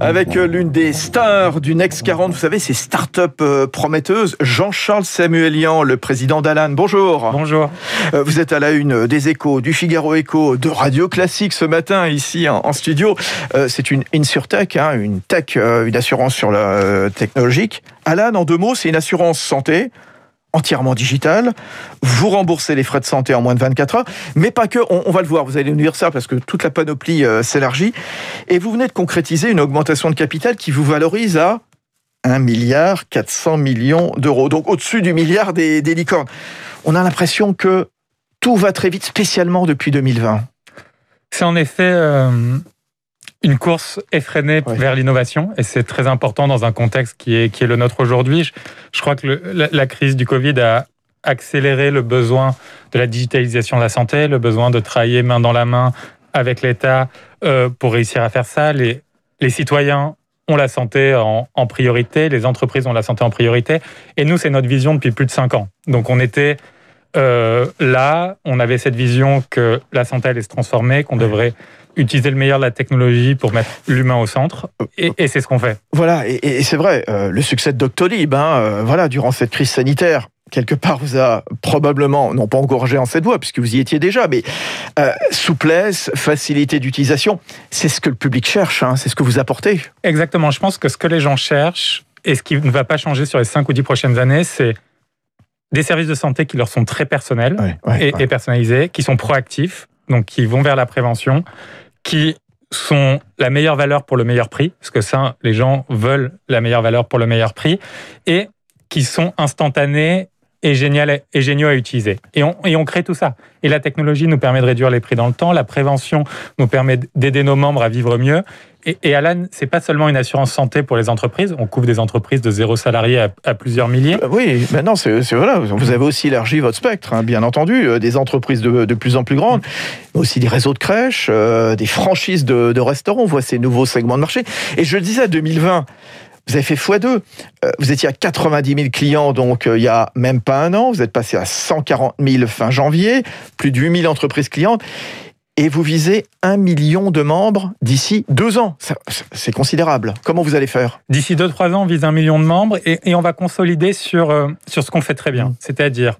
Avec euh, l'une des stars du Next 40, vous savez, ces start-up euh, prometteuses, Jean-Charles Samuelian, le président d'Alan. Bonjour. Bonjour. Euh, vous êtes à la une des échos, du Figaro Écho, de Radio Classique ce matin, ici en, studio. C'est une InsurTech, hein, une tech, une assurance sur la technologique. Alan, en deux mots, c'est une assurance santé entièrement digital. Vous remboursez les frais de santé en moins de 24 heures, mais pas que. On, va le voir. Vous allez nous dire ça parce que toute la panoplie euh, s'élargit. Et vous venez de concrétiser une augmentation de capital qui vous valorise à 1 milliard 400 millions d'euros. Donc au-dessus du milliard des, licornes. On a l'impression que tout va très vite, spécialement depuis 2020. C'est en effet euh, une course effrénée vers l'innovation, et c'est très important dans un contexte qui est, qui est le nôtre aujourd'hui. Je, crois que la, crise du Covid a accéléré le besoin de la digitalisation de la santé, le besoin de travailler main dans la main avec l'État euh, pour réussir à faire ça. Les, les citoyens ont la santé en, en, priorité, les entreprises ont la santé en priorité, et nous, c'est notre vision depuis plus de cinq ans. Donc on était euh, là, on avait cette vision que la santé allait se transformer, qu'on devrait utiliser le meilleur de la technologie pour mettre l'humain au centre, et, c'est ce qu'on fait. Voilà, et, c'est vrai, euh, le succès de Doctolib, hein, euh, voilà, durant cette crise sanitaire, quelque part vous a probablement, non pas encouragé en cette voie, puisque vous y étiez déjà, mais euh, souplesse, facilité d'utilisation, c'est ce que le public cherche, hein, c'est ce que vous apportez. Exactement, je pense que ce que les gens cherchent, et ce qui ne va pas changer sur les 5 ou 10 prochaines années, c'est des services de santé qui leur sont très personnels et, et, personnalisés, qui sont proactifs, donc qui vont vers la prévention, qui sont la meilleure valeur pour le meilleur prix, parce que ça, les gens veulent la meilleure valeur pour le meilleur prix, et qui sont instantanés et, génial, et géniaux à utiliser. Et on, et on crée tout ça. Et la technologie nous permet de réduire les prix dans le temps, la prévention nous permet d'aider nos membres à vivre mieux. Et, et Alan, c'est pas seulement une assurance santé pour les entreprises. On couvre des entreprises de zéro salarié à, plusieurs milliers. Euh, oui, maintenant, c'est voilà. Vous avez aussi élargi votre spectre, hein, bien entendu. Euh, des entreprises de, de, plus en plus grandes, mais aussi des réseaux de crèches, euh, des franchises de, de restaurants. On voit ces nouveaux segments de marché. Et je le disais, 2020, vous avez fait x2. Euh, vous étiez à 90 000 clients, donc euh, il y a même pas un an. Vous êtes passé à 140 000 fin janvier, plus de 8 000 entreprises clientes. Et vous visez un million de membres d'ici deux ans. C'est considérable. Comment vous allez faire? D'ici deux, trois ans, on vise un million de membres et, on va consolider sur, euh, sur ce qu'on fait très bien. C'est-à-dire,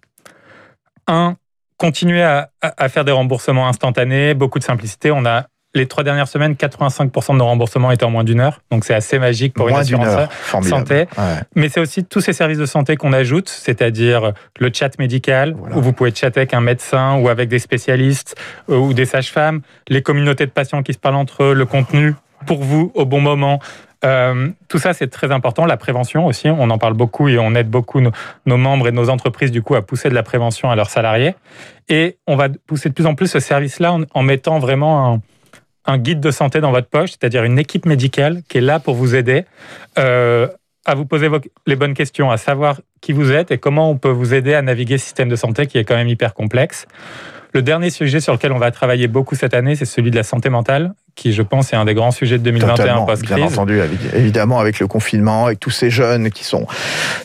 un, continuer à, à, faire des remboursements instantanés, beaucoup de simplicité. On a les trois dernières semaines, 85% de nos remboursements étaient en moins d'une heure. Donc c'est assez magique pour une assurance santé. Mais c'est aussi tous ces services de santé qu'on ajoute, c'est-à-dire le chat médical, où vous pouvez chatter avec un médecin ou avec des spécialistes euh, ou des sages-femmes, les communautés de patients qui se parlent entre eux, le contenu pour vous au bon moment. Euh, tout ça, c'est très important. La prévention aussi, on en parle beaucoup et on aide beaucoup nos, membres et nos entreprises du coup à pousser de la prévention à leurs salariés. Et on va pousser de plus en plus ce service-là en, en mettant vraiment un, un guide de santé dans votre poche, c'est-à-dire une équipe médicale qui est là pour vous aider euh, à vous poser les bonnes questions, à savoir qui vous êtes et comment on peut vous aider à naviguer ce système de santé qui est quand même hyper complexe. Le dernier sujet sur lequel on va travailler beaucoup cette année, c'est celui de la santé mentale, qui, je pense, est un des grands sujets de 2021 post-crise. Bien entendu, évidemment, avec le confinement, avec tous ces jeunes qui sont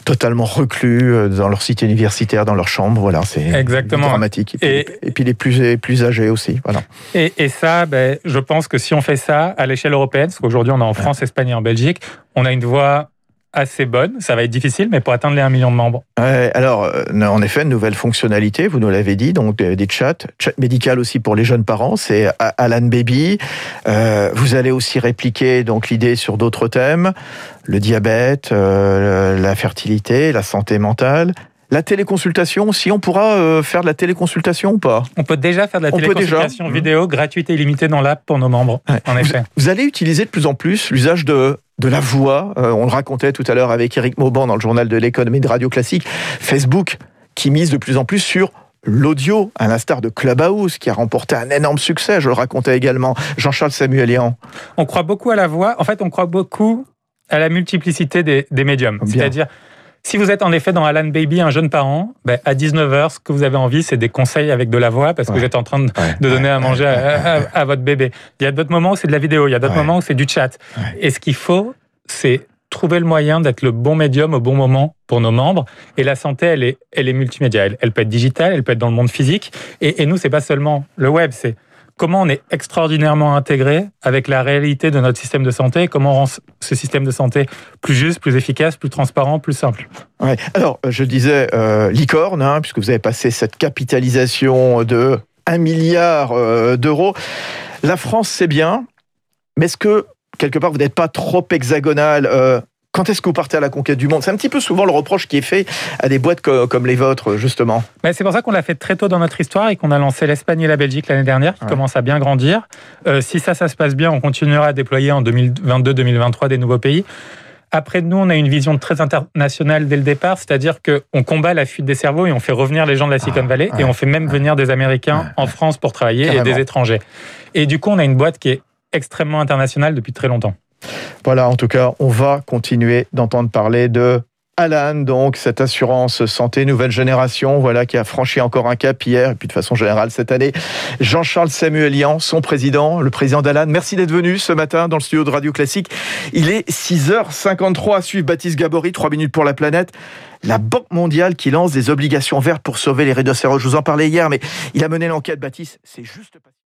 totalement reclus euh, dans leur site universitaire, dans leur chambre. Voilà, c'est dramatique. Et, puis, les plus, plus âgés aussi. Voilà. Et, ça, ben, je pense que si on fait ça à l'échelle européenne, parce qu'aujourd'hui, on est en France, Espagne et en Belgique, on a une voie assez bonne. Ça va être difficile, mais pour atteindre les 1 million de membres. alors, euh, en effet, une nouvelle fonctionnalité, vous nous l'avez dit, donc des chats, chat médical aussi pour les jeunes parents, c'est Alan Baby. Euh, vous allez aussi répliquer donc l'idée sur d'autres thèmes, le diabète, euh, la fertilité, la santé mentale. La téléconsultation, si on pourra faire de la téléconsultation ou pas? On peut déjà faire de la téléconsultation vidéo gratuite et illimitée dans l'app pour nos membres, en effet. vous allez utiliser de plus en plus l'usage de de la voix. Euh, on le racontait tout à l'heure avec Eric Mauban dans le journal de l'économie de Radio Classique. Facebook qui mise de plus en plus sur l'audio, à l'instar de Clubhouse, qui a remporté un énorme succès, je le racontais également, Jean-Charles Samuelian. On croit beaucoup à la voix, en fait on croit beaucoup à la multiplicité des, médiums. C'est-à-dire, si vous êtes en effet dans Alan Baby, un jeune parent, ben, à 19h, ce que vous avez envie, c'est des conseils avec de la voix parce que vous êtes en train de, donner à manger à, votre bébé. Il y a d'autres moments où c'est de la vidéo, il y a d'autres moments où c'est du chat. Et ce qu'il faut, c'est trouver le moyen d'être le bon médium au bon moment pour nos membres. Et la santé, elle est, elle est multimédia. Elle, peut être digitale, elle peut être dans le monde physique. Et, et nous, c'est pas seulement le web, c'est comment on est extraordinairement intégré avec la réalité de notre système de santé, comment on rend ce système de santé plus juste, plus efficace, plus transparent, plus simple. Alors, je disais euh, licorne, hein, puisque vous avez passé cette capitalisation de 1 milliard euh, d'euros. La France, c'est bien, mais est-ce que, quelque part, vous n'êtes pas trop hexagonal euh, quand est-ce que vous partez à la conquête du monde? C'est un petit peu souvent le reproche qui est fait à des boîtes comme les vôtres, justement. Mais c'est pour ça qu'on l'a fait très tôt dans notre histoire et qu'on a lancé l'Espagne et la Belgique l'année dernière, qui commencent à bien grandir. Euh, si ça, ça se passe bien, on continuera à déployer en 2022-2023 des nouveaux pays. Après, nous, on a une vision très internationale dès le départ, c'est-à-dire qu'on combat la fuite des cerveaux et on fait revenir les gens de la Silicon ah, Valley et on fait même venir des Américains en France pour travailler et des étrangers. Et du coup, on a une boîte qui est extrêmement internationale depuis très longtemps. Voilà, en tout cas, on va continuer d'entendre parler de Alan, donc cette assurance santé nouvelle génération, voilà qui a franchi encore un cap hier et puis de façon générale cette année. Jean-Charles Samuelian, son président, le président d'Alan. Merci d'être venu ce matin dans le studio de Radio Classique. Il est 6h53 à suivre Baptiste Gabory, 3 minutes pour la planète. La Banque mondiale qui lance des obligations vertes pour sauver les rhinocéros. Je vous en parlais hier, mais il a mené l'enquête, Baptiste. C'est juste